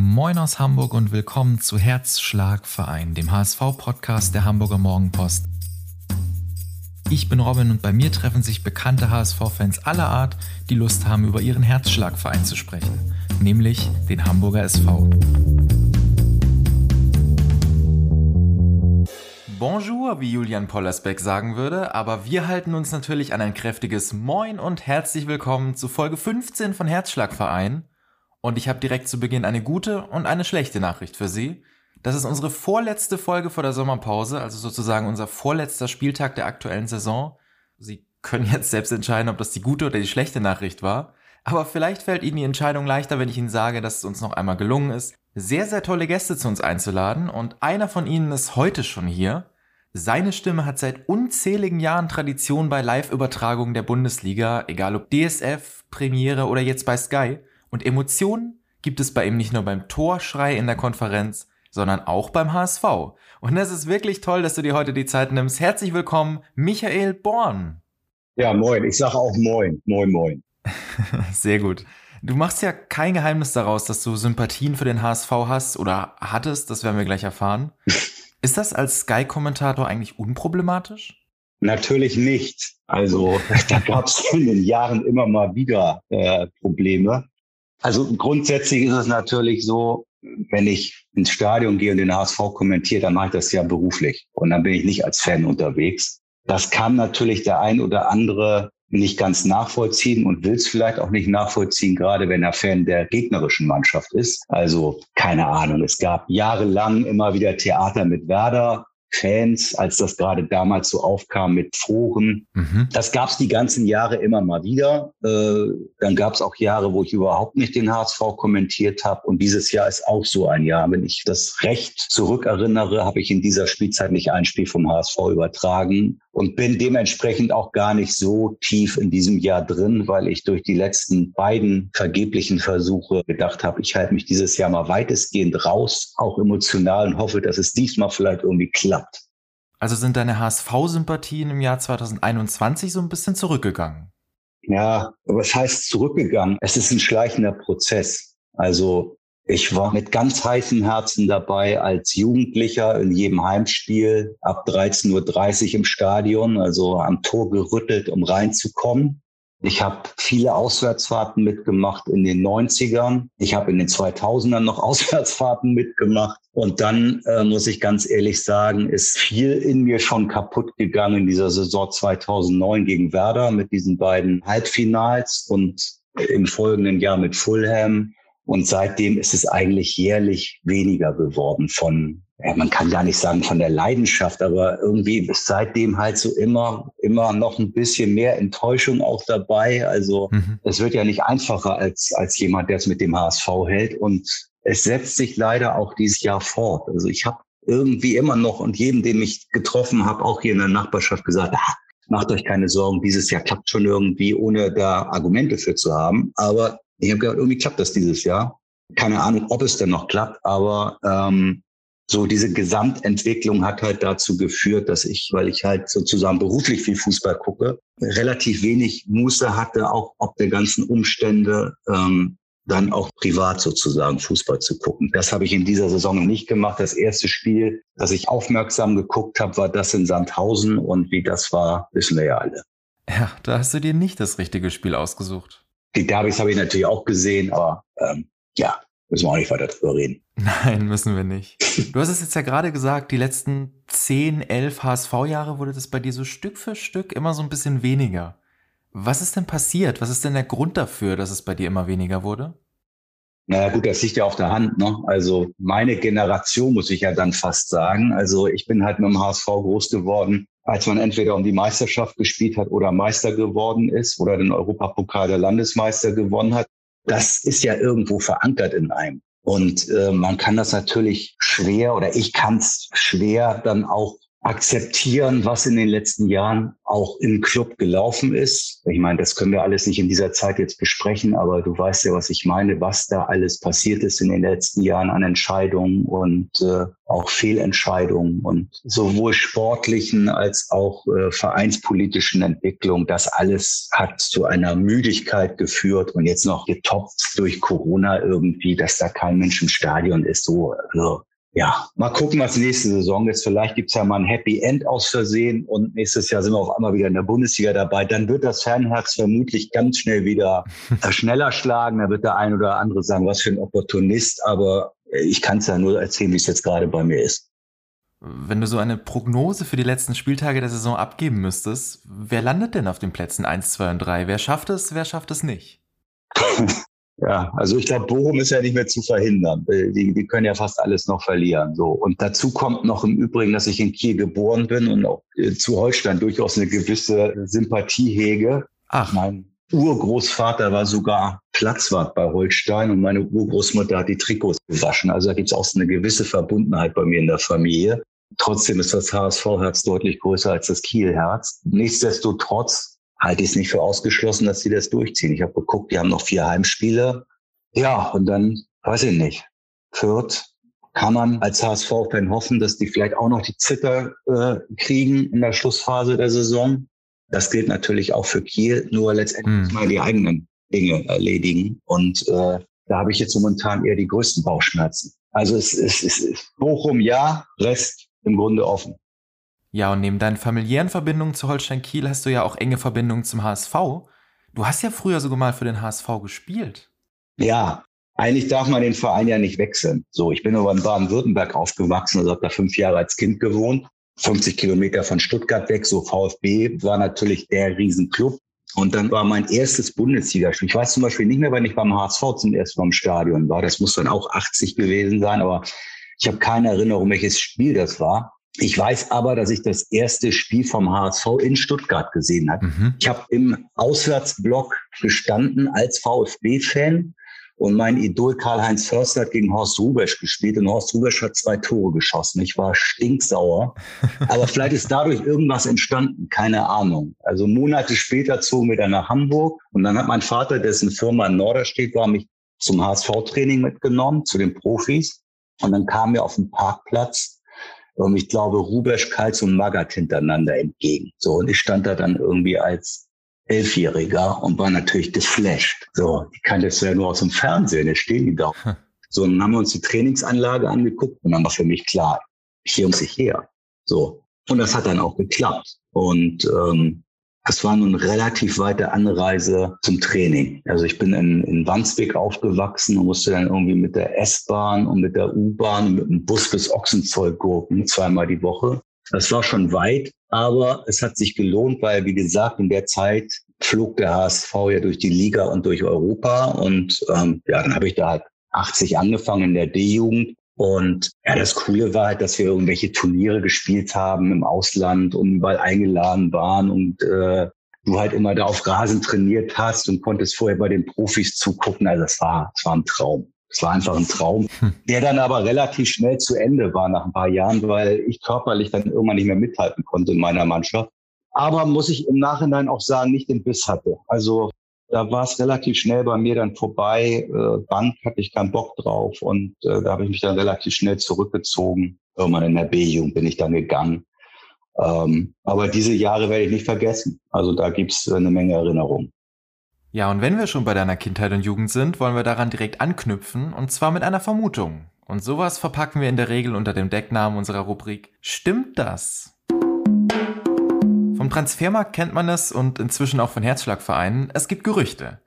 Moin aus Hamburg und willkommen zu Herzschlagverein, dem HSV-Podcast der Hamburger Morgenpost. Ich bin Robin und bei mir treffen sich bekannte HSV-Fans aller Art, die Lust haben, über ihren Herzschlagverein zu sprechen, nämlich den Hamburger SV. Bonjour, wie Julian Pollersbeck sagen würde, aber wir halten uns natürlich an ein kräftiges Moin und herzlich willkommen zu Folge 15 von Herzschlagverein. Und ich habe direkt zu Beginn eine gute und eine schlechte Nachricht für Sie. Das ist unsere vorletzte Folge vor der Sommerpause, also sozusagen unser vorletzter Spieltag der aktuellen Saison. Sie können jetzt selbst entscheiden, ob das die gute oder die schlechte Nachricht war. Aber vielleicht fällt Ihnen die Entscheidung leichter, wenn ich Ihnen sage, dass es uns noch einmal gelungen ist, sehr, sehr tolle Gäste zu uns einzuladen. Und einer von Ihnen ist heute schon hier. Seine Stimme hat seit unzähligen Jahren Tradition bei Live-Übertragungen der Bundesliga, egal ob DSF, Premiere oder jetzt bei Sky. Und Emotionen gibt es bei ihm nicht nur beim Torschrei in der Konferenz, sondern auch beim HSV. Und es ist wirklich toll, dass du dir heute die Zeit nimmst. Herzlich willkommen, Michael Born. Ja, moin. Ich sage auch moin. Moin, moin. Sehr gut. Du machst ja kein Geheimnis daraus, dass du Sympathien für den HSV hast oder hattest, das werden wir gleich erfahren. Ist das als Sky-Kommentator eigentlich unproblematisch? Natürlich nicht. Also da gab es in den Jahren immer mal wieder äh, Probleme. Also grundsätzlich ist es natürlich so, wenn ich ins Stadion gehe und den HSV kommentiere, dann mache ich das ja beruflich und dann bin ich nicht als Fan unterwegs. Das kann natürlich der ein oder andere nicht ganz nachvollziehen und will es vielleicht auch nicht nachvollziehen, gerade wenn er Fan der gegnerischen Mannschaft ist. Also keine Ahnung, es gab jahrelang immer wieder Theater mit Werder. Fans, als das gerade damals so aufkam mit Foren. Mhm. Das gab es die ganzen Jahre immer mal wieder. Äh, dann gab es auch Jahre, wo ich überhaupt nicht den HSV kommentiert habe. Und dieses Jahr ist auch so ein Jahr. Wenn ich das recht zurückerinnere, habe ich in dieser Spielzeit nicht ein Spiel vom HSV übertragen und bin dementsprechend auch gar nicht so tief in diesem Jahr drin, weil ich durch die letzten beiden vergeblichen Versuche gedacht habe, ich halte mich dieses Jahr mal weitestgehend raus, auch emotional und hoffe, dass es diesmal vielleicht irgendwie klappt. Also sind deine HSV-Sympathien im Jahr 2021 so ein bisschen zurückgegangen? Ja, was heißt zurückgegangen? Es ist ein schleichender Prozess. Also ich war mit ganz heißen Herzen dabei als Jugendlicher in jedem Heimspiel ab 13.30 Uhr im Stadion, also am Tor gerüttelt, um reinzukommen. Ich habe viele Auswärtsfahrten mitgemacht in den 90ern. Ich habe in den 2000ern noch Auswärtsfahrten mitgemacht. Und dann äh, muss ich ganz ehrlich sagen, ist viel in mir schon kaputt gegangen in dieser Saison 2009 gegen Werder mit diesen beiden Halbfinals und im folgenden Jahr mit Fulham und seitdem ist es eigentlich jährlich weniger geworden von, ja, man kann gar nicht sagen von der Leidenschaft, aber irgendwie ist seitdem halt so immer, immer noch ein bisschen mehr Enttäuschung auch dabei. Also mhm. es wird ja nicht einfacher als, als jemand, der es mit dem HSV hält. Und es setzt sich leider auch dieses Jahr fort. Also ich habe irgendwie immer noch und jedem, den ich getroffen habe, auch hier in der Nachbarschaft gesagt, ah, macht euch keine Sorgen, dieses Jahr klappt schon irgendwie, ohne da Argumente für zu haben. Aber ich habe gedacht, irgendwie klappt das dieses Jahr. Keine Ahnung, ob es denn noch klappt, aber ähm, so diese Gesamtentwicklung hat halt dazu geführt, dass ich, weil ich halt sozusagen beruflich viel Fußball gucke, relativ wenig Muße hatte, auch ob der ganzen Umstände, ähm, dann auch privat sozusagen Fußball zu gucken. Das habe ich in dieser Saison nicht gemacht. Das erste Spiel, das ich aufmerksam geguckt habe, war das in Sandhausen und wie das war, wissen wir ja alle. Ja, da hast du dir nicht das richtige Spiel ausgesucht. Die Derbys habe ich natürlich auch gesehen, aber ähm, ja, müssen wir auch nicht weiter drüber reden. Nein, müssen wir nicht. Du hast es jetzt ja gerade gesagt, die letzten 10, 11 HSV-Jahre wurde das bei dir so Stück für Stück immer so ein bisschen weniger. Was ist denn passiert? Was ist denn der Grund dafür, dass es bei dir immer weniger wurde? Naja gut, das liegt ja auf der Hand. Ne? Also meine Generation muss ich ja dann fast sagen. Also ich bin halt mit dem HSV groß geworden als man entweder um die Meisterschaft gespielt hat oder Meister geworden ist oder den Europapokal der Landesmeister gewonnen hat. Das ist ja irgendwo verankert in einem. Und äh, man kann das natürlich schwer oder ich kann es schwer dann auch akzeptieren, was in den letzten Jahren auch im Club gelaufen ist. Ich meine, das können wir alles nicht in dieser Zeit jetzt besprechen, aber du weißt ja, was ich meine, was da alles passiert ist in den letzten Jahren an Entscheidungen und äh, auch Fehlentscheidungen und sowohl sportlichen als auch äh, vereinspolitischen Entwicklungen. Das alles hat zu einer Müdigkeit geführt und jetzt noch getoppt durch Corona irgendwie, dass da kein Mensch im Stadion ist. So, also ja, mal gucken, was nächste Saison ist. Vielleicht gibt's ja mal ein Happy End aus Versehen und nächstes Jahr sind wir auf einmal wieder in der Bundesliga dabei. Dann wird das Fernherz vermutlich ganz schnell wieder schneller schlagen. Da wird der ein oder andere sagen, was für ein Opportunist. Aber ich kann es ja nur erzählen, wie es jetzt gerade bei mir ist. Wenn du so eine Prognose für die letzten Spieltage der Saison abgeben müsstest, wer landet denn auf den Plätzen 1, 2 und 3? Wer schafft es, wer schafft es nicht? Ja, also ich glaube, Bochum ist ja nicht mehr zu verhindern. Äh, die, die können ja fast alles noch verlieren. So und dazu kommt noch im Übrigen, dass ich in Kiel geboren bin und auch äh, zu Holstein durchaus eine gewisse Sympathie hege. Ach, mein Urgroßvater war sogar Platzwart bei Holstein und meine Urgroßmutter hat die Trikots gewaschen. Also da gibt es auch so eine gewisse Verbundenheit bei mir in der Familie. Trotzdem ist das HSV-Herz deutlich größer als das Kiel-Herz. Nichtsdestotrotz halte ich es nicht für ausgeschlossen, dass sie das durchziehen. Ich habe geguckt, die haben noch vier Heimspiele. Ja, und dann, weiß ich nicht, Fürth kann man als HSV-Fan hoffen, dass die vielleicht auch noch die Zitter äh, kriegen in der Schlussphase der Saison. Das gilt natürlich auch für Kiel, nur letztendlich hm. mal die eigenen Dinge erledigen. Und äh, da habe ich jetzt momentan eher die größten Bauchschmerzen. Also es ist, es ist Bochum ja, Rest im Grunde offen. Ja, und neben deinen familiären Verbindungen zu Holstein Kiel hast du ja auch enge Verbindungen zum HSV. Du hast ja früher sogar mal für den HSV gespielt. Ja, eigentlich darf man den Verein ja nicht wechseln. So, ich bin aber in Baden-Württemberg aufgewachsen, also habe da fünf Jahre als Kind gewohnt, 50 Kilometer von Stuttgart weg. So VfB war natürlich der Riesenclub. Und dann war mein erstes Bundesligaspiel. Ich weiß zum Beispiel nicht mehr, wann ich beim HSV zum ersten Mal im Stadion war. Das muss dann auch 80 gewesen sein, aber ich habe keine Erinnerung, welches Spiel das war. Ich weiß aber, dass ich das erste Spiel vom HSV in Stuttgart gesehen habe. Mhm. Ich habe im Auswärtsblock gestanden als VfB-Fan und mein Idol Karl-Heinz Förster hat gegen Horst Rubesch gespielt und Horst Rubesch hat zwei Tore geschossen. Ich war stinksauer. Aber vielleicht ist dadurch irgendwas entstanden, keine Ahnung. Also Monate später zogen wir dann nach Hamburg und dann hat mein Vater, dessen Firma in Norderstedt war, mich zum HSV-Training mitgenommen, zu den Profis. Und dann kam mir auf dem Parkplatz und ich glaube, Rubesch, Kals und Magath hintereinander entgegen. So, und ich stand da dann irgendwie als Elfjähriger und war natürlich geflasht. So, ich kannte das ja nur aus dem Fernsehen, da stehen die da. Hm. So, und dann haben wir uns die Trainingsanlage angeguckt und dann war für mich klar, hier muss ich her. So. Und das hat dann auch geklappt. Und ähm, das war nun relativ weite Anreise zum Training. Also ich bin in, in Wandsbek aufgewachsen und musste dann irgendwie mit der S-Bahn und mit der U-Bahn und mit dem Bus bis Ochsenzoll gurken, zweimal die Woche. Das war schon weit, aber es hat sich gelohnt, weil, wie gesagt, in der Zeit flog der HSV ja durch die Liga und durch Europa. Und ähm, ja, dann habe ich da halt 80 angefangen in der D-Jugend und ja, das Coole war halt, dass wir irgendwelche Turniere gespielt haben im Ausland und überall eingeladen waren und äh, du halt immer da auf Rasen trainiert hast und konntest vorher bei den Profis zugucken. Also es war, es war ein Traum. Es war einfach ein Traum, hm. der dann aber relativ schnell zu Ende war nach ein paar Jahren, weil ich körperlich dann irgendwann nicht mehr mithalten konnte in meiner Mannschaft. Aber muss ich im Nachhinein auch sagen, nicht den Biss hatte. Also da war es relativ schnell bei mir dann vorbei. Äh, Bank hatte ich keinen Bock drauf und äh, da habe ich mich dann relativ schnell zurückgezogen. Irgendwann in der B-Jugend bin ich dann gegangen. Ähm, aber diese Jahre werde ich nicht vergessen. Also da gibt's eine Menge Erinnerungen. Ja, und wenn wir schon bei deiner Kindheit und Jugend sind, wollen wir daran direkt anknüpfen und zwar mit einer Vermutung. Und sowas verpacken wir in der Regel unter dem Decknamen unserer Rubrik Stimmt das? Vom Transfermarkt kennt man es und inzwischen auch von Herzschlagvereinen. Es gibt Gerüchte.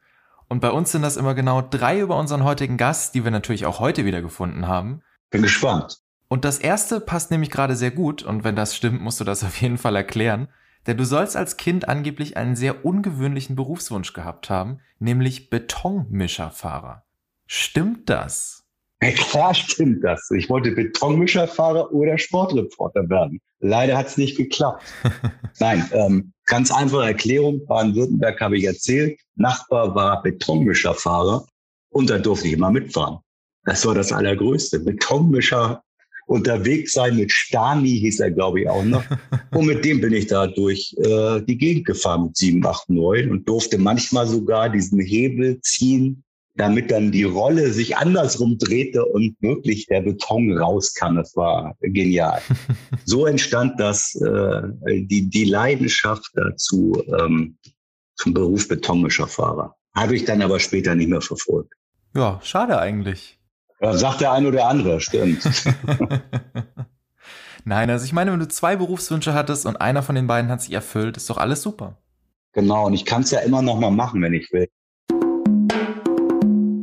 Und bei uns sind das immer genau drei über unseren heutigen Gast, die wir natürlich auch heute wieder gefunden haben. Bin gespannt. Und das erste passt nämlich gerade sehr gut und wenn das stimmt, musst du das auf jeden Fall erklären. Denn du sollst als Kind angeblich einen sehr ungewöhnlichen Berufswunsch gehabt haben, nämlich Betonmischerfahrer. Stimmt das? Ja, klar stimmt das. Ich wollte Betonmischerfahrer oder Sportreporter werden. Leider hat es nicht geklappt. Nein, ähm, ganz einfache Erklärung. Baden-Württemberg habe ich erzählt. Nachbar war Betonmischerfahrer und da durfte ich immer mitfahren. Das war das Allergrößte. Betonmischer unterwegs sein mit Stani, hieß er, glaube ich, auch noch. Und mit dem bin ich da durch äh, die Gegend gefahren mit 7, 8, 9 und durfte manchmal sogar diesen Hebel ziehen, damit dann die Rolle sich andersrum drehte und wirklich der Beton rauskam. Das war genial. so entstand das, äh, die, die Leidenschaft dazu ähm, zum Beruf Betonmischerfahrer. Habe ich dann aber später nicht mehr verfolgt. Ja, schade eigentlich. Ja, sagt der eine oder andere, stimmt. Nein, also ich meine, wenn du zwei Berufswünsche hattest und einer von den beiden hat sich erfüllt, ist doch alles super. Genau, und ich kann es ja immer noch mal machen, wenn ich will.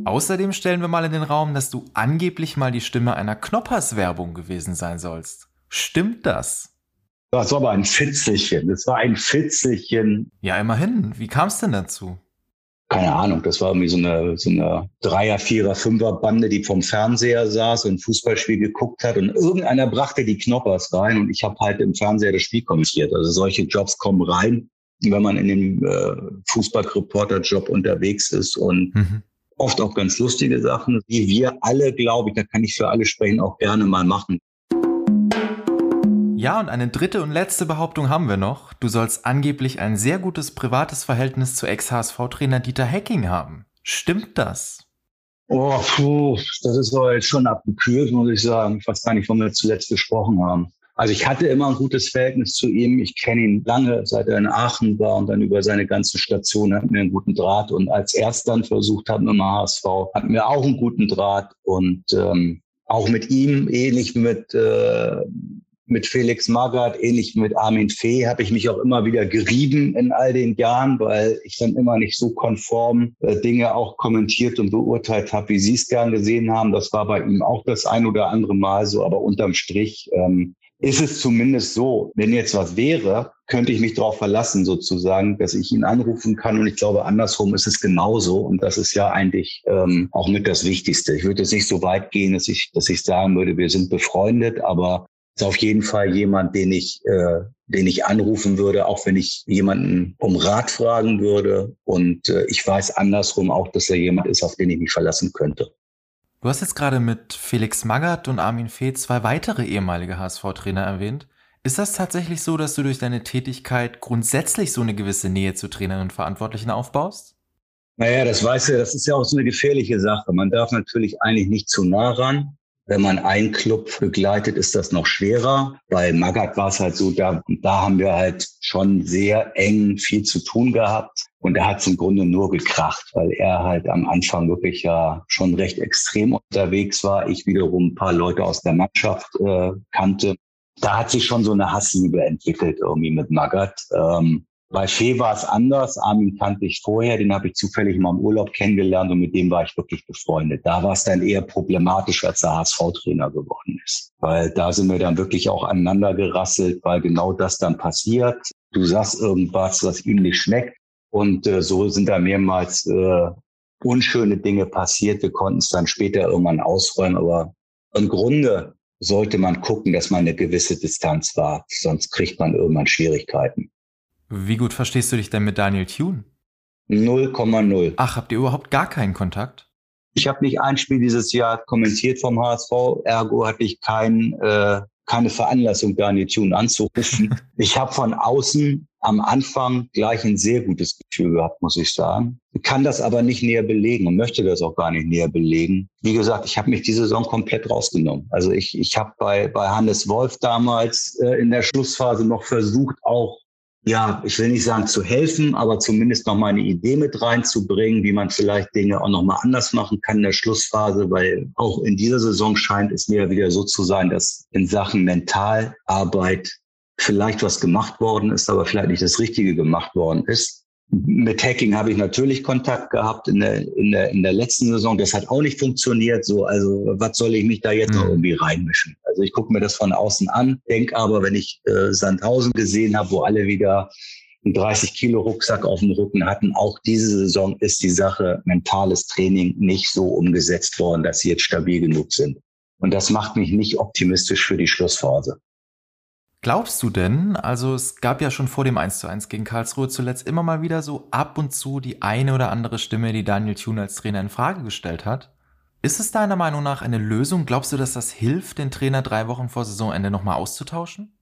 Außerdem stellen wir mal in den Raum, dass du angeblich mal die Stimme einer Knoppers-Werbung gewesen sein sollst. Stimmt das? Das war aber ein Fitzelchen. Das war ein Fitzelchen. Ja, immerhin. Wie kam es denn dazu? keine Ahnung, das war irgendwie so eine, so eine Dreier-, Vierer-, Fünfer-Bande, die vom Fernseher saß und Fußballspiel geguckt hat und irgendeiner brachte die Knoppers rein und ich habe halt im Fernseher das Spiel kommentiert. Also solche Jobs kommen rein, wenn man in dem äh, Fußballreporter-Job unterwegs ist und mhm. Oft auch ganz lustige Sachen, die wir alle, glaube ich, da kann ich für alle sprechen, auch gerne mal machen. Ja, und eine dritte und letzte Behauptung haben wir noch. Du sollst angeblich ein sehr gutes privates Verhältnis zu Ex-HSV-Trainer Dieter Hecking haben. Stimmt das? Oh, puh, das ist aber jetzt schon abgekühlt, muss ich sagen. Ich weiß gar nicht, wann wir zuletzt gesprochen haben. Also ich hatte immer ein gutes Verhältnis zu ihm. Ich kenne ihn lange, seit er in Aachen war und dann über seine ganze Station hatten wir einen guten Draht. Und als er es dann versucht hat mit dem HSV, hatten wir auch einen guten Draht. Und ähm, auch mit ihm, ähnlich mit äh, mit Felix Magath, ähnlich mit Armin Fee, habe ich mich auch immer wieder gerieben in all den Jahren, weil ich dann immer nicht so konform äh, Dinge auch kommentiert und beurteilt habe, wie Sie es gern gesehen haben. Das war bei ihm auch das ein oder andere Mal so, aber unterm Strich ähm, ist es zumindest so, wenn jetzt was wäre, könnte ich mich darauf verlassen, sozusagen, dass ich ihn anrufen kann. Und ich glaube, andersrum ist es genauso. Und das ist ja eigentlich ähm, auch mit das Wichtigste. Ich würde jetzt nicht so weit gehen, dass ich, dass ich sagen würde, wir sind befreundet, aber ist auf jeden Fall jemand, den ich, äh, den ich anrufen würde, auch wenn ich jemanden um Rat fragen würde. Und äh, ich weiß andersrum auch, dass er jemand ist, auf den ich mich verlassen könnte. Du hast jetzt gerade mit Felix Magath und Armin Fee zwei weitere ehemalige HSV-Trainer erwähnt. Ist das tatsächlich so, dass du durch deine Tätigkeit grundsätzlich so eine gewisse Nähe zu Trainern und Verantwortlichen aufbaust? Naja, das weißt du, das ist ja auch so eine gefährliche Sache. Man darf natürlich eigentlich nicht zu nah ran. Wenn man einen Club begleitet, ist das noch schwerer. Bei Magath war es halt so, da, da haben wir halt schon sehr eng viel zu tun gehabt. Und er hat es im Grunde nur gekracht, weil er halt am Anfang wirklich ja schon recht extrem unterwegs war. Ich wiederum ein paar Leute aus der Mannschaft äh, kannte. Da hat sich schon so eine Hassliebe entwickelt irgendwie mit Magath. Ähm, bei Fee war es anders. Armin kannte ich vorher, den habe ich zufällig mal im Urlaub kennengelernt und mit dem war ich wirklich befreundet. Da war es dann eher problematisch, als der HSV-Trainer geworden ist. Weil da sind wir dann wirklich auch aneinander gerasselt, weil genau das dann passiert. Du sagst irgendwas, was ihm nicht schmeckt. Und äh, so sind da mehrmals äh, unschöne Dinge passiert. Wir konnten es dann später irgendwann ausräumen. Aber im Grunde sollte man gucken, dass man eine gewisse Distanz war. Sonst kriegt man irgendwann Schwierigkeiten. Wie gut verstehst du dich denn mit Daniel Thune? 0,0. Ach, habt ihr überhaupt gar keinen Kontakt? Ich habe nicht ein Spiel dieses Jahr kommentiert vom HSV, ergo hatte ich kein, äh, keine Veranlassung, Daniel Thune anzurufen. ich habe von außen am Anfang gleich ein sehr gutes Gefühl gehabt, muss ich sagen. Ich kann das aber nicht näher belegen und möchte das auch gar nicht näher belegen. Wie gesagt, ich habe mich diese Saison komplett rausgenommen. Also ich, ich habe bei, bei Hannes Wolf damals äh, in der Schlussphase noch versucht, auch ja, ich will nicht sagen zu helfen, aber zumindest noch mal eine Idee mit reinzubringen, wie man vielleicht Dinge auch noch mal anders machen kann in der Schlussphase, weil auch in dieser Saison scheint es mir wieder so zu sein, dass in Sachen Mentalarbeit vielleicht was gemacht worden ist, aber vielleicht nicht das Richtige gemacht worden ist. Mit Hacking habe ich natürlich Kontakt gehabt in der, in der, in der letzten Saison. Das hat auch nicht funktioniert. So, also was soll ich mich da jetzt mhm. noch irgendwie reinmischen? Also ich gucke mir das von außen an, denke aber, wenn ich äh, Sandhausen gesehen habe, wo alle wieder einen 30 Kilo Rucksack auf dem Rücken hatten, auch diese Saison ist die Sache mentales Training nicht so umgesetzt worden, dass sie jetzt stabil genug sind. Und das macht mich nicht optimistisch für die Schlussphase. Glaubst du denn, also es gab ja schon vor dem 1 zu 1 gegen Karlsruhe zuletzt immer mal wieder so ab und zu die eine oder andere Stimme, die Daniel Thune als Trainer in Frage gestellt hat? Ist es deiner Meinung nach eine Lösung? Glaubst du, dass das hilft, den Trainer drei Wochen vor Saisonende nochmal auszutauschen?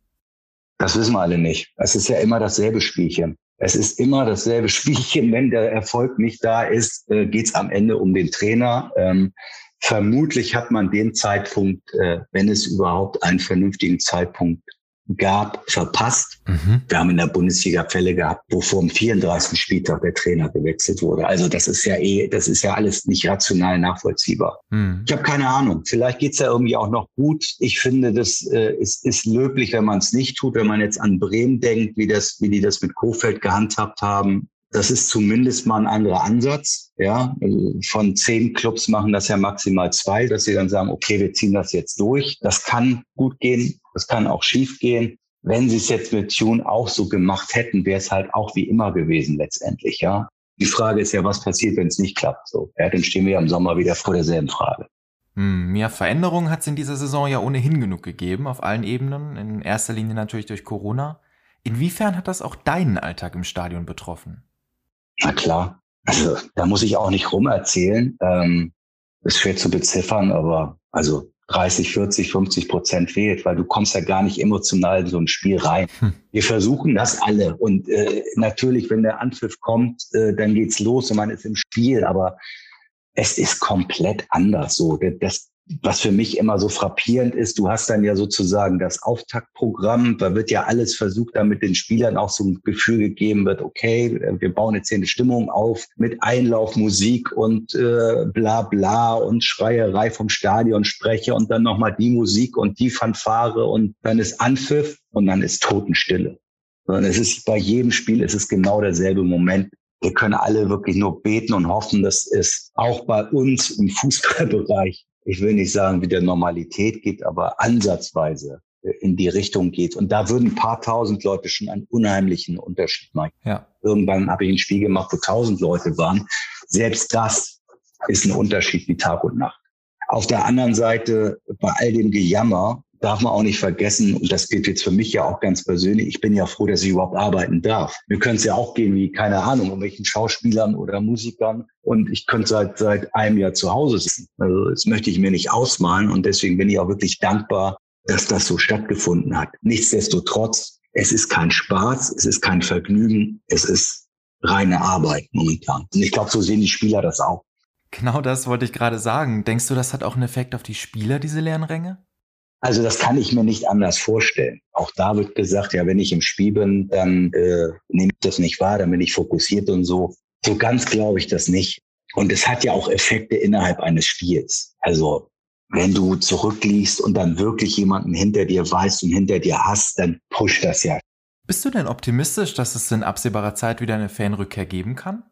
Das wissen wir alle nicht. Es ist ja immer dasselbe Spielchen. Es ist immer dasselbe Spielchen. Wenn der Erfolg nicht da ist, äh, geht es am Ende um den Trainer. Ähm, vermutlich hat man den Zeitpunkt, äh, wenn es überhaupt einen vernünftigen Zeitpunkt gab, verpasst. Mhm. Wir haben in der Bundesliga Fälle gehabt, wo vor dem 34. Spieltag der Trainer gewechselt wurde. Also das ist ja eh, das ist ja alles nicht rational nachvollziehbar. Mhm. Ich habe keine Ahnung. Vielleicht geht's ja irgendwie auch noch gut. Ich finde, das äh, ist, ist löblich, wenn man es nicht tut. Wenn man jetzt an Bremen denkt, wie das, wie die das mit Kofeld gehandhabt haben, das ist zumindest mal ein anderer Ansatz. Ja, von zehn Clubs machen das ja maximal zwei, dass sie dann sagen, okay, wir ziehen das jetzt durch. Das kann gut gehen, das kann auch schief gehen. Wenn sie es jetzt mit Tune auch so gemacht hätten, wäre es halt auch wie immer gewesen letztendlich. Ja, die Frage ist ja, was passiert, wenn es nicht klappt. So, ja, dann stehen wir ja im Sommer wieder vor derselben Frage. Hm, mehr Veränderungen hat es in dieser Saison ja ohnehin genug gegeben, auf allen Ebenen. In erster Linie natürlich durch Corona. Inwiefern hat das auch deinen Alltag im Stadion betroffen? Na klar. Also da muss ich auch nicht rumerzählen. Ähm, ist schwer zu beziffern, aber also 30, 40, 50 Prozent fehlt, weil du kommst ja gar nicht emotional in so ein Spiel rein. Hm. Wir versuchen das alle und äh, natürlich, wenn der Anpfiff kommt, äh, dann geht's los und man ist im Spiel, aber es ist komplett anders. So, das, was für mich immer so frappierend ist, du hast dann ja sozusagen das Auftaktprogramm, da wird ja alles versucht, damit den Spielern auch so ein Gefühl gegeben wird, okay, wir bauen jetzt hier eine Stimmung auf mit Einlaufmusik und äh, bla bla und Schreierei vom Stadion spreche und dann nochmal die Musik und die Fanfare und dann ist Anpfiff und dann ist Totenstille. Sondern es ist bei jedem Spiel ist es genau derselbe Moment. Wir können alle wirklich nur beten und hoffen, dass es auch bei uns im Fußballbereich ich will nicht sagen, wieder Normalität geht, aber ansatzweise in die Richtung geht. Und da würden ein paar tausend Leute schon einen unheimlichen Unterschied machen. Ja. Irgendwann habe ich ein Spiel gemacht, wo tausend Leute waren. Selbst das ist ein Unterschied wie Tag und Nacht. Auf der anderen Seite, bei all dem Gejammer, darf man auch nicht vergessen, und das gilt jetzt für mich ja auch ganz persönlich, ich bin ja froh, dass ich überhaupt arbeiten darf. Mir könnte es ja auch gehen wie, keine Ahnung, um welchen Schauspielern oder Musikern und ich könnte seit, seit einem Jahr zu Hause sitzen. Also das möchte ich mir nicht ausmalen und deswegen bin ich auch wirklich dankbar, dass das so stattgefunden hat. Nichtsdestotrotz, es ist kein Spaß, es ist kein Vergnügen, es ist reine Arbeit momentan. Und ich glaube, so sehen die Spieler das auch. Genau das wollte ich gerade sagen. Denkst du, das hat auch einen Effekt auf die Spieler, diese leeren Ränge? Also das kann ich mir nicht anders vorstellen. Auch da wird gesagt, ja, wenn ich im Spiel bin, dann äh, nehme ich das nicht wahr, dann bin ich fokussiert und so. So ganz glaube ich das nicht. Und es hat ja auch Effekte innerhalb eines Spiels. Also wenn du zurückliegst und dann wirklich jemanden hinter dir weißt und hinter dir hast, dann pusht das ja. Bist du denn optimistisch, dass es in absehbarer Zeit wieder eine Fanrückkehr geben kann?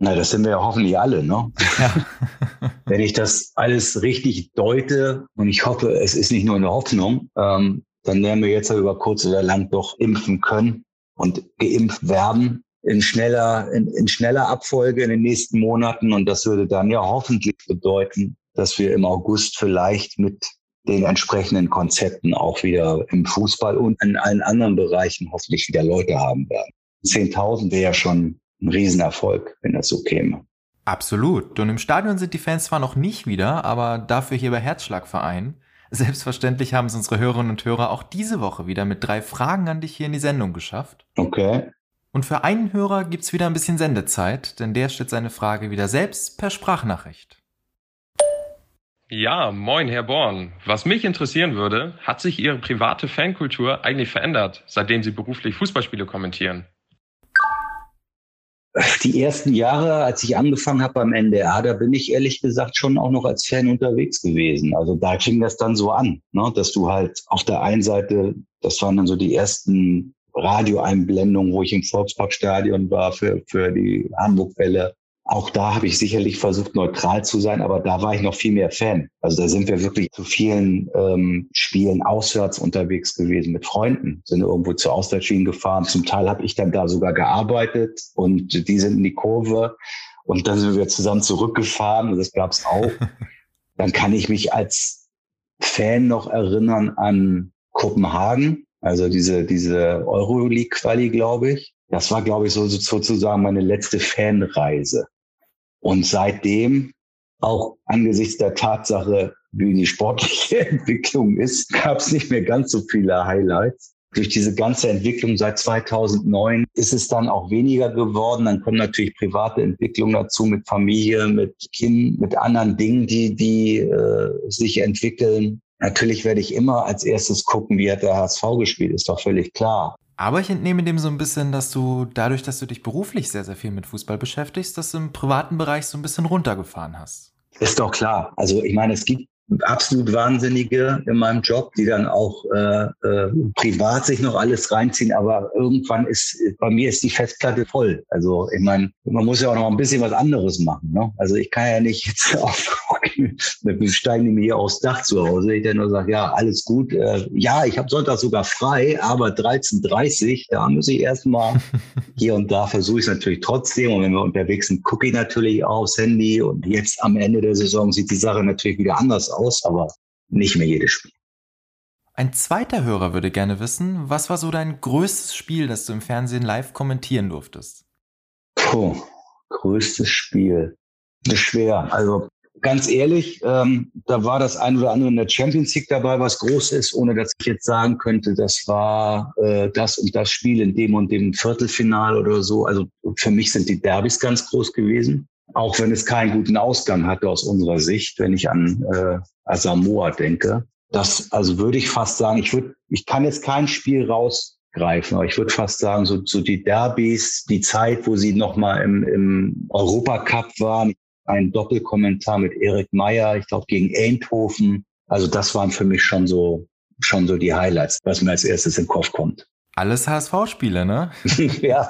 Na, das sind wir ja hoffentlich alle, ne? Ja. Wenn ich das alles richtig deute und ich hoffe, es ist nicht nur eine Hoffnung, ähm, dann werden wir jetzt über kurz oder lang doch impfen können und geimpft werden in schneller, in, in schneller Abfolge in den nächsten Monaten. Und das würde dann ja hoffentlich bedeuten, dass wir im August vielleicht mit den entsprechenden Konzepten auch wieder im Fußball und in allen anderen Bereichen hoffentlich wieder Leute haben werden. 10.000 wäre ja schon ein Riesenerfolg, wenn das so käme. Absolut. Und im Stadion sind die Fans zwar noch nicht wieder, aber dafür hier bei Herzschlagverein. Selbstverständlich haben es unsere Hörerinnen und Hörer auch diese Woche wieder mit drei Fragen an dich hier in die Sendung geschafft. Okay. Und für einen Hörer gibt's wieder ein bisschen Sendezeit, denn der stellt seine Frage wieder selbst per Sprachnachricht. Ja, moin, Herr Born. Was mich interessieren würde, hat sich Ihre private Fankultur eigentlich verändert, seitdem Sie beruflich Fußballspiele kommentieren? Die ersten Jahre, als ich angefangen habe beim NDR, da bin ich ehrlich gesagt schon auch noch als Fan unterwegs gewesen. Also da fing das dann so an, ne? dass du halt auf der einen Seite, das waren dann so die ersten Radioeinblendungen, wo ich im Volksparkstadion war für, für die Hamburg-Welle. Auch da habe ich sicherlich versucht, neutral zu sein, aber da war ich noch viel mehr Fan. Also da sind wir wirklich zu vielen ähm, Spielen auswärts unterwegs gewesen mit Freunden, sind irgendwo zu Auswärtsschienen gefahren. Zum Teil habe ich dann da sogar gearbeitet und die sind in die Kurve und dann sind wir zusammen zurückgefahren und das gab es auch. dann kann ich mich als Fan noch erinnern an Kopenhagen, also diese, diese Euroleague-Quali, glaube ich. Das war, glaube ich, so, sozusagen meine letzte Fanreise. Und seitdem auch angesichts der Tatsache, wie die sportliche Entwicklung ist, gab es nicht mehr ganz so viele Highlights. Durch diese ganze Entwicklung seit 2009 ist es dann auch weniger geworden. Dann kommen natürlich private Entwicklungen dazu mit Familie, mit Kind, mit anderen Dingen, die, die äh, sich entwickeln. Natürlich werde ich immer als erstes gucken, wie hat der HSV gespielt, ist doch völlig klar. Aber ich entnehme dem so ein bisschen, dass du dadurch, dass du dich beruflich sehr, sehr viel mit Fußball beschäftigst, das im privaten Bereich so ein bisschen runtergefahren hast. Ist doch klar. Also ich meine, es gibt absolut Wahnsinnige in meinem Job, die dann auch äh, äh, privat sich noch alles reinziehen, aber irgendwann ist bei mir ist die Festplatte voll. Also ich meine, man muss ja auch noch ein bisschen was anderes machen. Ne? Also ich kann ja nicht jetzt auf wir steigen mir hier aufs Dach zu Hause. Ich dann nur sage, ja, alles gut. Äh, ja, ich habe Sonntag sogar frei, aber 13.30 da muss ich erstmal hier und da versuche ich es natürlich trotzdem. Und wenn wir unterwegs sind, gucke ich natürlich aufs Handy. Und jetzt am Ende der Saison sieht die Sache natürlich wieder anders aus aber nicht mehr jedes Spiel. Ein zweiter Hörer würde gerne wissen, was war so dein größtes Spiel, das du im Fernsehen live kommentieren durftest? Puh, größtes Spiel. Das ist schwer. Also ganz ehrlich, ähm, da war das ein oder andere in der Champions League dabei, was groß ist, ohne dass ich jetzt sagen könnte, das war äh, das und das Spiel in dem und dem Viertelfinal oder so. Also für mich sind die Derbys ganz groß gewesen auch wenn es keinen guten Ausgang hatte aus unserer Sicht, wenn ich an äh, Asamoah denke. Das, also würde ich fast sagen, ich würde, ich kann jetzt kein Spiel rausgreifen, aber ich würde fast sagen, so, so die Derbys, die Zeit, wo sie nochmal im, im Europacup waren, ein Doppelkommentar mit Erik Meyer, ich glaube gegen Eindhoven. Also das waren für mich schon so, schon so die Highlights, was mir als erstes in den Kopf kommt. Alles HSV-Spiele, ne? ja,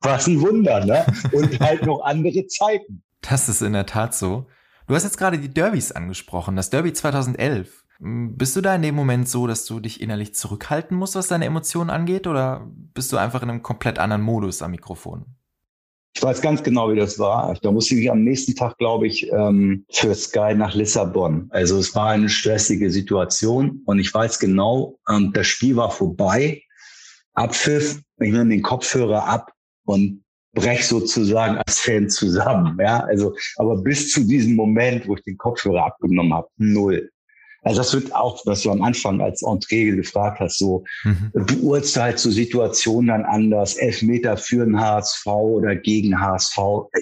was ein Wunder, ne? Und halt noch andere Zeiten. Das ist in der Tat so. Du hast jetzt gerade die Derbys angesprochen, das Derby 2011. Bist du da in dem Moment so, dass du dich innerlich zurückhalten musst, was deine Emotionen angeht, oder bist du einfach in einem komplett anderen Modus am Mikrofon? Ich weiß ganz genau, wie das war. Da musste ich am nächsten Tag, glaube ich, ähm, für Sky nach Lissabon. Also es war eine stressige Situation und ich weiß genau, ähm, das Spiel war vorbei Abpfiff, ich nehme den Kopfhörer ab und brech sozusagen als Fan zusammen. Ja, also, aber bis zu diesem Moment, wo ich den Kopfhörer abgenommen habe, null. Also das wird auch, was du am Anfang als Entree gefragt hast, so mhm. beurteilt so Situationen dann anders, Elfmeter für den HSV oder gegen HSV.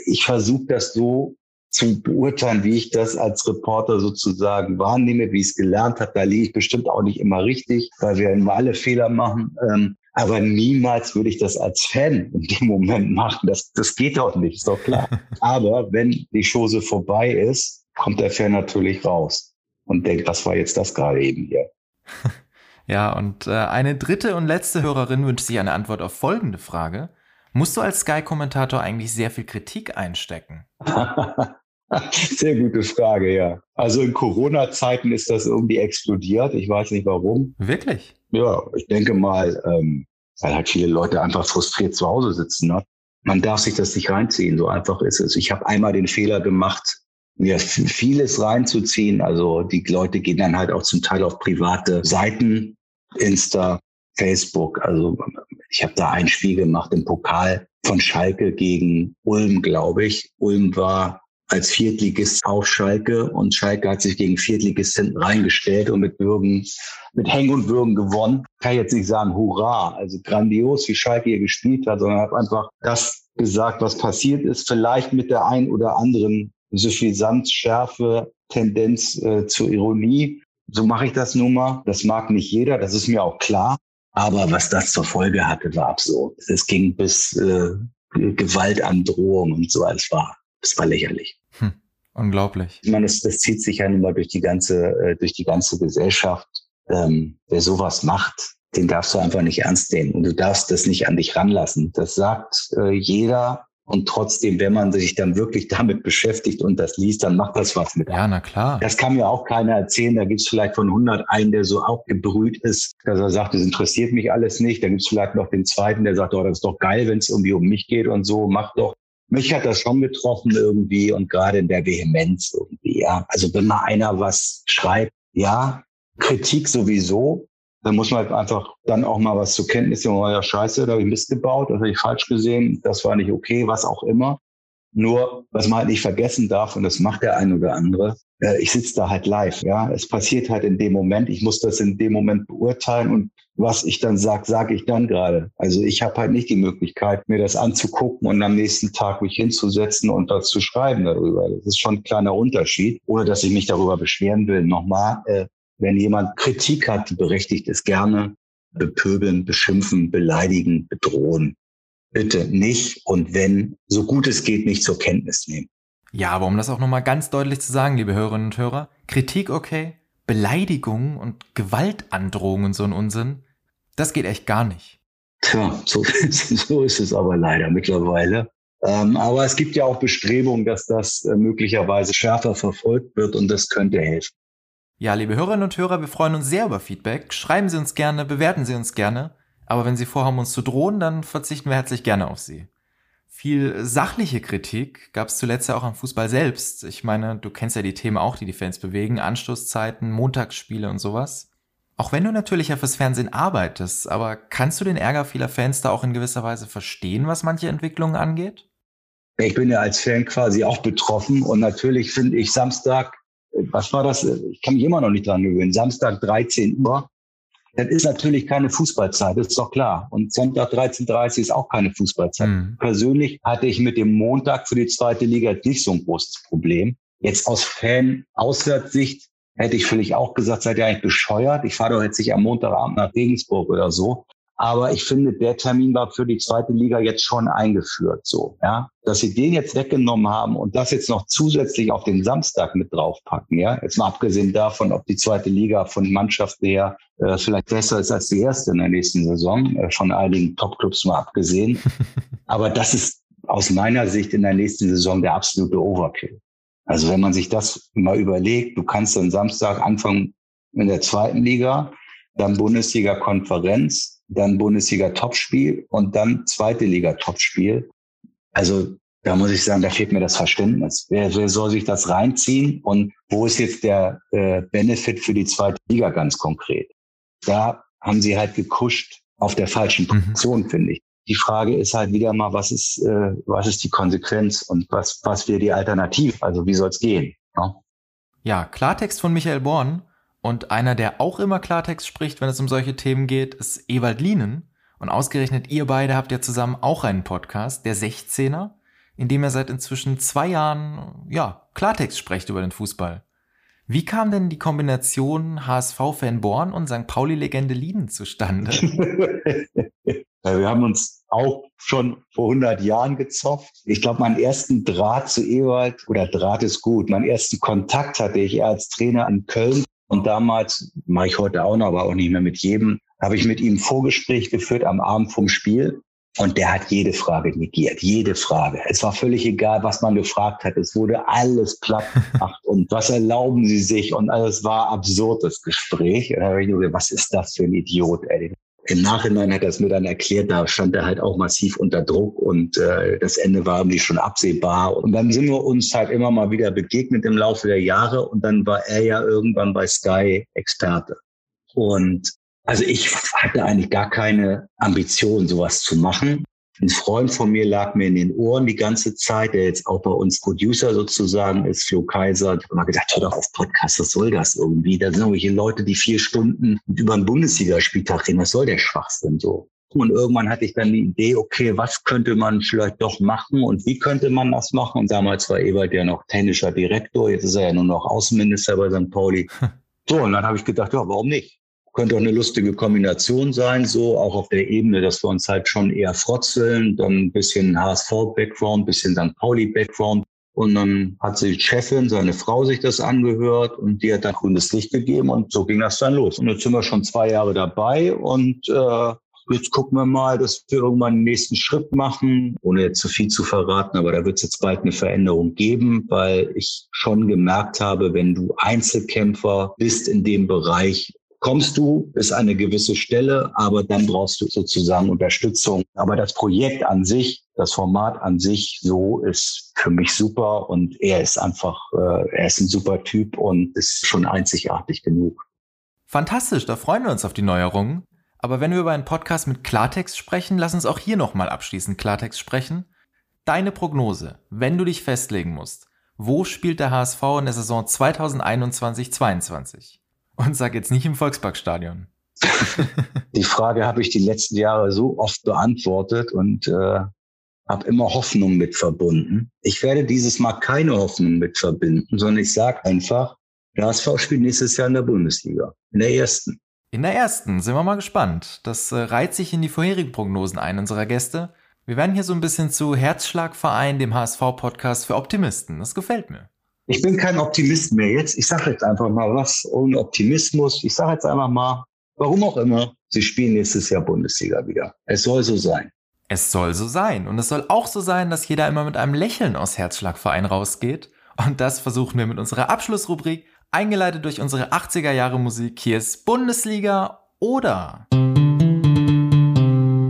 Ich versuche das so zu beurteilen, wie ich das als Reporter sozusagen wahrnehme, wie ich es gelernt habe. Da liege ich bestimmt auch nicht immer richtig, weil wir immer alle Fehler machen. Ähm, aber niemals würde ich das als Fan in dem Moment machen. Das, das geht doch nicht, ist doch klar. Aber wenn die Chose vorbei ist, kommt der Fan natürlich raus und denkt, was war jetzt das gerade eben hier? Ja, und äh, eine dritte und letzte Hörerin wünscht sich eine Antwort auf folgende Frage. Musst du als Sky-Kommentator eigentlich sehr viel Kritik einstecken? Sehr gute Frage, ja. Also in Corona-Zeiten ist das irgendwie explodiert. Ich weiß nicht warum. Wirklich? Ja, ich denke mal, ähm, weil halt viele Leute einfach frustriert zu Hause sitzen. Ne? Man darf sich das nicht reinziehen, so einfach ist es. Ich habe einmal den Fehler gemacht, mir vieles reinzuziehen. Also die Leute gehen dann halt auch zum Teil auf private Seiten, Insta, Facebook. Also ich habe da ein Spiel gemacht im Pokal von Schalke gegen Ulm, glaube ich. Ulm war als Viertligist auf Schalke und Schalke hat sich gegen Viertligisten reingestellt und mit Würgen, mit Hängen und Würgen gewonnen. Kann ich jetzt nicht sagen, hurra, also grandios, wie Schalke hier gespielt hat, sondern habe einfach das gesagt, was passiert ist, vielleicht mit der ein oder anderen Suffisanz, Schärfe, Tendenz äh, zur Ironie. So mache ich das nun mal. Das mag nicht jeder, das ist mir auch klar. Aber was das zur Folge hatte, war absurd. Es ging bis äh, Gewaltandrohung und so. Es war, es war lächerlich. Unglaublich. Ich meine, das, das zieht sich ja nun mal durch die ganze, äh, durch die ganze Gesellschaft. Ähm, wer sowas macht, den darfst du einfach nicht ernst nehmen und du darfst das nicht an dich ranlassen. Das sagt äh, jeder und trotzdem, wenn man sich dann wirklich damit beschäftigt und das liest, dann macht das was mit. Ja, na klar. Das kann mir auch keiner erzählen. Da gibt es vielleicht von 100 einen, der so auch gebrüht ist, dass er sagt, das interessiert mich alles nicht. Da gibt es vielleicht noch den zweiten, der sagt, oh, das ist doch geil, wenn es irgendwie um mich geht und so, mach doch mich hat das schon getroffen irgendwie und gerade in der Vehemenz irgendwie, ja. Also wenn mal einer was schreibt, ja, Kritik sowieso, dann muss man halt einfach dann auch mal was zur Kenntnis nehmen, oh ja, scheiße, da habe ich Mist gebaut, das habe ich falsch gesehen, das war nicht okay, was auch immer. Nur, was man halt nicht vergessen darf, und das macht der ein oder andere, äh, ich sitze da halt live. Ja, es passiert halt in dem Moment. Ich muss das in dem Moment beurteilen und was ich dann sag, sage ich dann gerade. Also ich habe halt nicht die Möglichkeit, mir das anzugucken und am nächsten Tag mich hinzusetzen und das zu schreiben darüber. Das ist schon ein kleiner Unterschied, ohne dass ich mich darüber beschweren will. Nochmal, äh, wenn jemand Kritik hat, berechtigt ist gerne bepöbeln, beschimpfen, beleidigen, bedrohen. Bitte nicht und wenn, so gut es geht, nicht zur Kenntnis nehmen. Ja, aber um das auch nochmal ganz deutlich zu sagen, liebe Hörerinnen und Hörer, Kritik okay, Beleidigungen und Gewaltandrohungen so ein Unsinn, das geht echt gar nicht. Tja, so, so ist es aber leider mittlerweile. Ähm, aber es gibt ja auch Bestrebungen, dass das äh, möglicherweise schärfer verfolgt wird und das könnte helfen. Ja, liebe Hörerinnen und Hörer, wir freuen uns sehr über Feedback. Schreiben Sie uns gerne, bewerten Sie uns gerne. Aber wenn Sie vorhaben, uns zu drohen, dann verzichten wir herzlich gerne auf Sie. Viel sachliche Kritik gab es zuletzt ja auch am Fußball selbst. Ich meine, du kennst ja die Themen auch, die die Fans bewegen. Anstoßzeiten, Montagsspiele und sowas. Auch wenn du natürlich ja fürs Fernsehen arbeitest, aber kannst du den Ärger vieler Fans da auch in gewisser Weise verstehen, was manche Entwicklungen angeht? Ich bin ja als Fan quasi auch betroffen und natürlich finde ich Samstag, was war das? Ich kann mich immer noch nicht dran gewöhnen. Samstag 13 Uhr das ist natürlich keine Fußballzeit, das ist doch klar. Und Sonntag 13.30 ist auch keine Fußballzeit. Mhm. Persönlich hatte ich mit dem Montag für die zweite Liga nicht so ein großes Problem. Jetzt aus Fan-Auswärtssicht hätte ich vielleicht auch gesagt, seid ihr eigentlich bescheuert? Ich fahre doch jetzt nicht am Montagabend nach Regensburg oder so. Aber ich finde, der Termin war für die zweite Liga jetzt schon eingeführt, so, ja. Dass sie den jetzt weggenommen haben und das jetzt noch zusätzlich auf den Samstag mit draufpacken, ja. Jetzt mal abgesehen davon, ob die zweite Liga von Mannschaften her äh, vielleicht besser ist als die erste in der nächsten Saison, äh, von einigen Topclubs mal abgesehen. Aber das ist aus meiner Sicht in der nächsten Saison der absolute Overkill. Also wenn man sich das mal überlegt, du kannst dann Samstag anfangen in der zweiten Liga, dann Bundesliga-Konferenz, dann Bundesliga-Topspiel und dann zweite Liga-Topspiel. Also da muss ich sagen, da fehlt mir das Verständnis. Wer, wer soll sich das reinziehen und wo ist jetzt der äh, Benefit für die zweite Liga ganz konkret? Da haben sie halt gekuscht auf der falschen mhm. Position, mhm. finde ich. Die Frage ist halt wieder mal, was ist, äh, was ist die Konsequenz und was, was wäre die Alternative? Also wie soll es gehen? Ja? ja, Klartext von Michael Born. Und einer, der auch immer Klartext spricht, wenn es um solche Themen geht, ist Ewald Lienen. Und ausgerechnet ihr beide habt ja zusammen auch einen Podcast, der 16er, in dem er seit inzwischen zwei Jahren, ja, Klartext spricht über den Fußball. Wie kam denn die Kombination HSV-Fan Born und St. Pauli-Legende Lienen zustande? wir haben uns auch schon vor 100 Jahren gezopft. Ich glaube, meinen ersten Draht zu Ewald, oder Draht ist gut, meinen ersten Kontakt hatte ich als Trainer in Köln. Und damals, mache ich heute auch noch, aber auch nicht mehr mit jedem, habe ich mit ihm Vorgespräch geführt am Abend vom Spiel. Und der hat jede Frage negiert, jede Frage. Es war völlig egal, was man gefragt hat. Es wurde alles platt gemacht. und was erlauben Sie sich? Und alles war absurdes Gespräch. Und da habe ich nur gedacht, was ist das für ein Idiot, ey? Im Nachhinein hat er es mir dann erklärt, da stand er halt auch massiv unter Druck und äh, das Ende war irgendwie schon absehbar. Und dann sind wir uns halt immer mal wieder begegnet im Laufe der Jahre und dann war er ja irgendwann bei Sky Experte. Und also ich hatte eigentlich gar keine Ambition, sowas zu machen. Ein Freund von mir lag mir in den Ohren die ganze Zeit, der jetzt auch bei uns Producer sozusagen ist, Flo Kaiser. Ich habe mal gedacht, hör doch auf Podcast, was soll das irgendwie? Da sind irgendwelche Leute, die vier Stunden über einen Bundesligaspieltag reden. Was soll der Schwachsinn so? Und irgendwann hatte ich dann die Idee, okay, was könnte man vielleicht doch machen und wie könnte man das machen? Und damals war Ewald ja noch technischer Direktor, jetzt ist er ja nur noch Außenminister bei St. Pauli. So, und dann habe ich gedacht, ja, warum nicht? Könnte auch eine lustige Kombination sein, so auch auf der Ebene, dass wir uns halt schon eher frotzeln, dann ein bisschen HSV-Background, bisschen St. Pauli-Background. Und dann hat sich die Chefin, seine Frau, sich das angehört und die hat dann grünes Licht gegeben und so ging das dann los. Und jetzt sind wir schon zwei Jahre dabei und äh, jetzt gucken wir mal, dass wir irgendwann den nächsten Schritt machen, ohne jetzt zu viel zu verraten, aber da wird es jetzt bald eine Veränderung geben, weil ich schon gemerkt habe, wenn du Einzelkämpfer bist in dem Bereich, kommst du bis eine gewisse Stelle, aber dann brauchst du sozusagen Unterstützung. Aber das Projekt an sich, das Format an sich, so ist für mich super und er ist einfach, äh, er ist ein super Typ und ist schon einzigartig genug. Fantastisch, da freuen wir uns auf die Neuerungen. Aber wenn wir über einen Podcast mit Klartext sprechen, lass uns auch hier nochmal abschließend Klartext sprechen. deine Prognose, wenn du dich festlegen musst. Wo spielt der HSV in der Saison 2021-22? Und sag jetzt nicht im Volksparkstadion. die Frage habe ich die letzten Jahre so oft beantwortet und äh, habe immer Hoffnung mit verbunden. Ich werde dieses Mal keine Hoffnung mit verbinden, sondern ich sage einfach, der HSV spielt nächstes Jahr in der Bundesliga, in der ersten. In der ersten sind wir mal gespannt. Das äh, reiht sich in die vorherigen Prognosen ein unserer Gäste. Wir werden hier so ein bisschen zu Herzschlagverein, dem HSV-Podcast für Optimisten. Das gefällt mir. Ich bin kein Optimist mehr jetzt. Ich sage jetzt einfach mal was ohne Optimismus. Ich sage jetzt einfach mal, warum auch immer, sie spielen nächstes Jahr Bundesliga wieder. Es soll so sein. Es soll so sein. Und es soll auch so sein, dass jeder immer mit einem Lächeln aus Herzschlagverein rausgeht. Und das versuchen wir mit unserer Abschlussrubrik, eingeleitet durch unsere 80er Jahre Musik. Hier ist Bundesliga oder.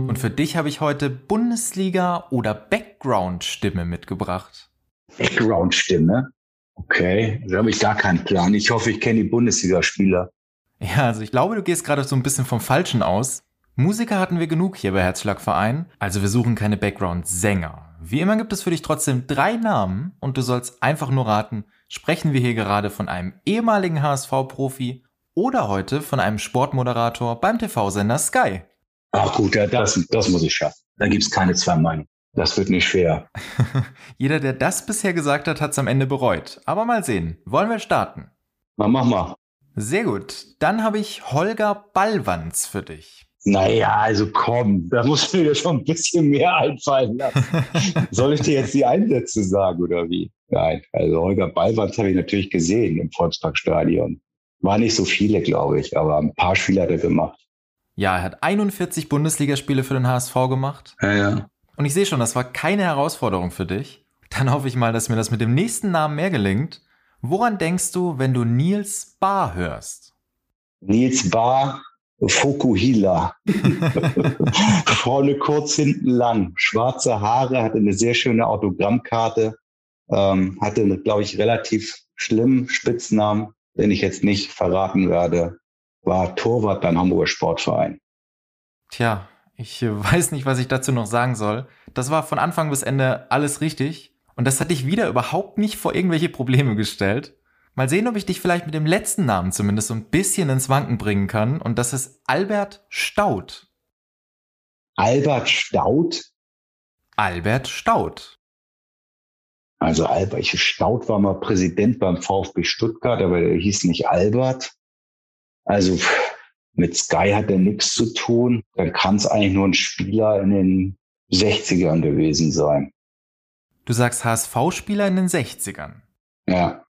Und für dich habe ich heute Bundesliga oder Background-Stimme mitgebracht. Background-Stimme? Okay, da habe ich gar keinen Plan. Ich hoffe, ich kenne die Bundesligaspieler. Ja, also ich glaube, du gehst gerade so ein bisschen vom Falschen aus. Musiker hatten wir genug hier bei Herzschlagverein, also wir suchen keine Background-Sänger. Wie immer gibt es für dich trotzdem drei Namen und du sollst einfach nur raten, sprechen wir hier gerade von einem ehemaligen HSV-Profi oder heute von einem Sportmoderator beim TV-Sender Sky. Ach gut, ja, das, das muss ich schaffen. Da gibt's keine zwei Meinungen. Das wird nicht schwer. Jeder, der das bisher gesagt hat, hat's am Ende bereut. Aber mal sehen. Wollen wir starten? Na, mach mal. Sehr gut. Dann habe ich Holger Ballwanz für dich. Naja, also komm, da muss mir ja schon ein bisschen mehr einfallen lassen. Soll ich dir jetzt die Einsätze sagen oder wie? Nein, also Holger Ballwand habe ich natürlich gesehen im Volksparkstadion. War nicht so viele, glaube ich, aber ein paar Spiele hat er gemacht. Ja, er hat 41 Bundesligaspiele für den HSV gemacht. Ja, ja. Und ich sehe schon, das war keine Herausforderung für dich. Dann hoffe ich mal, dass mir das mit dem nächsten Namen mehr gelingt. Woran denkst du, wenn du Nils Bar hörst? Nils Bar Fokuhila. Vorne kurz, hinten lang. Schwarze Haare, hatte eine sehr schöne Autogrammkarte, ähm, hatte, glaube ich, relativ schlimmen Spitznamen, den ich jetzt nicht verraten werde, war Torwart beim Hamburger Sportverein. Tja, ich weiß nicht, was ich dazu noch sagen soll. Das war von Anfang bis Ende alles richtig. Und das hat dich wieder überhaupt nicht vor irgendwelche Probleme gestellt. Mal sehen, ob ich dich vielleicht mit dem letzten Namen zumindest so ein bisschen ins Wanken bringen kann. Und das ist Albert Staud. Albert Staud? Albert Staud. Also Albert Staud war mal Präsident beim VfB Stuttgart, aber der hieß nicht Albert. Also mit Sky hat er nichts zu tun. Dann kann es eigentlich nur ein Spieler in den 60ern gewesen sein. Du sagst HSV-Spieler in den 60ern. Ja.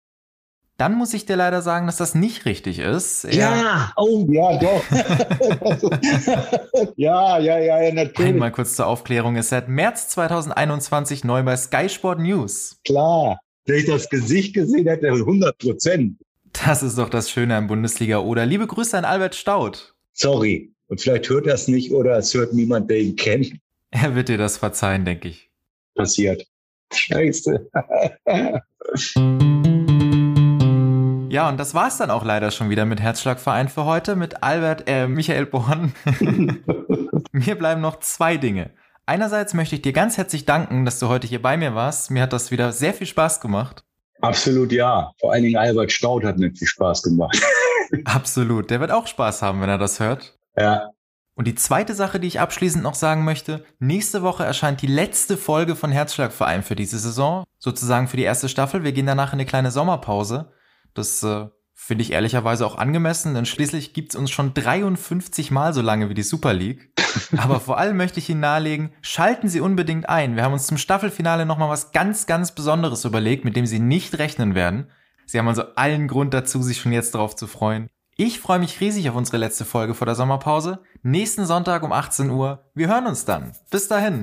Dann muss ich dir leider sagen, dass das nicht richtig ist. Er ja, oh ja, doch. ja, ja, ja, ja, natürlich. Einmal kurz zur Aufklärung. ist seit März 2021 neu bei Sky Sport News. Klar. Wenn ich das Gesicht gesehen hätte, 100 Prozent. Das ist doch das Schöne an Bundesliga. Oder liebe Grüße an Albert Staud. Sorry. Und vielleicht hört er es nicht oder es hört niemand, der ihn kennt. Er wird dir das verzeihen, denke ich. Passiert. Scheiße. Ja, und das war's dann auch leider schon wieder mit Herzschlagverein für heute, mit Albert, äh, Michael Born. mir bleiben noch zwei Dinge. Einerseits möchte ich dir ganz herzlich danken, dass du heute hier bei mir warst. Mir hat das wieder sehr viel Spaß gemacht. Absolut ja. Vor allen Dingen Albert Staud hat mir viel Spaß gemacht. Absolut. Der wird auch Spaß haben, wenn er das hört. Ja. Und die zweite Sache, die ich abschließend noch sagen möchte, nächste Woche erscheint die letzte Folge von Herzschlagverein für diese Saison, sozusagen für die erste Staffel. Wir gehen danach in eine kleine Sommerpause. Das äh, finde ich ehrlicherweise auch angemessen, denn schließlich gibt's uns schon 53 Mal so lange wie die Super League. Aber vor allem möchte ich Ihnen nahelegen, schalten Sie unbedingt ein. Wir haben uns zum Staffelfinale nochmal was ganz, ganz Besonderes überlegt, mit dem Sie nicht rechnen werden. Sie haben also allen Grund dazu, sich schon jetzt darauf zu freuen. Ich freue mich riesig auf unsere letzte Folge vor der Sommerpause. Nächsten Sonntag um 18 Uhr. Wir hören uns dann. Bis dahin.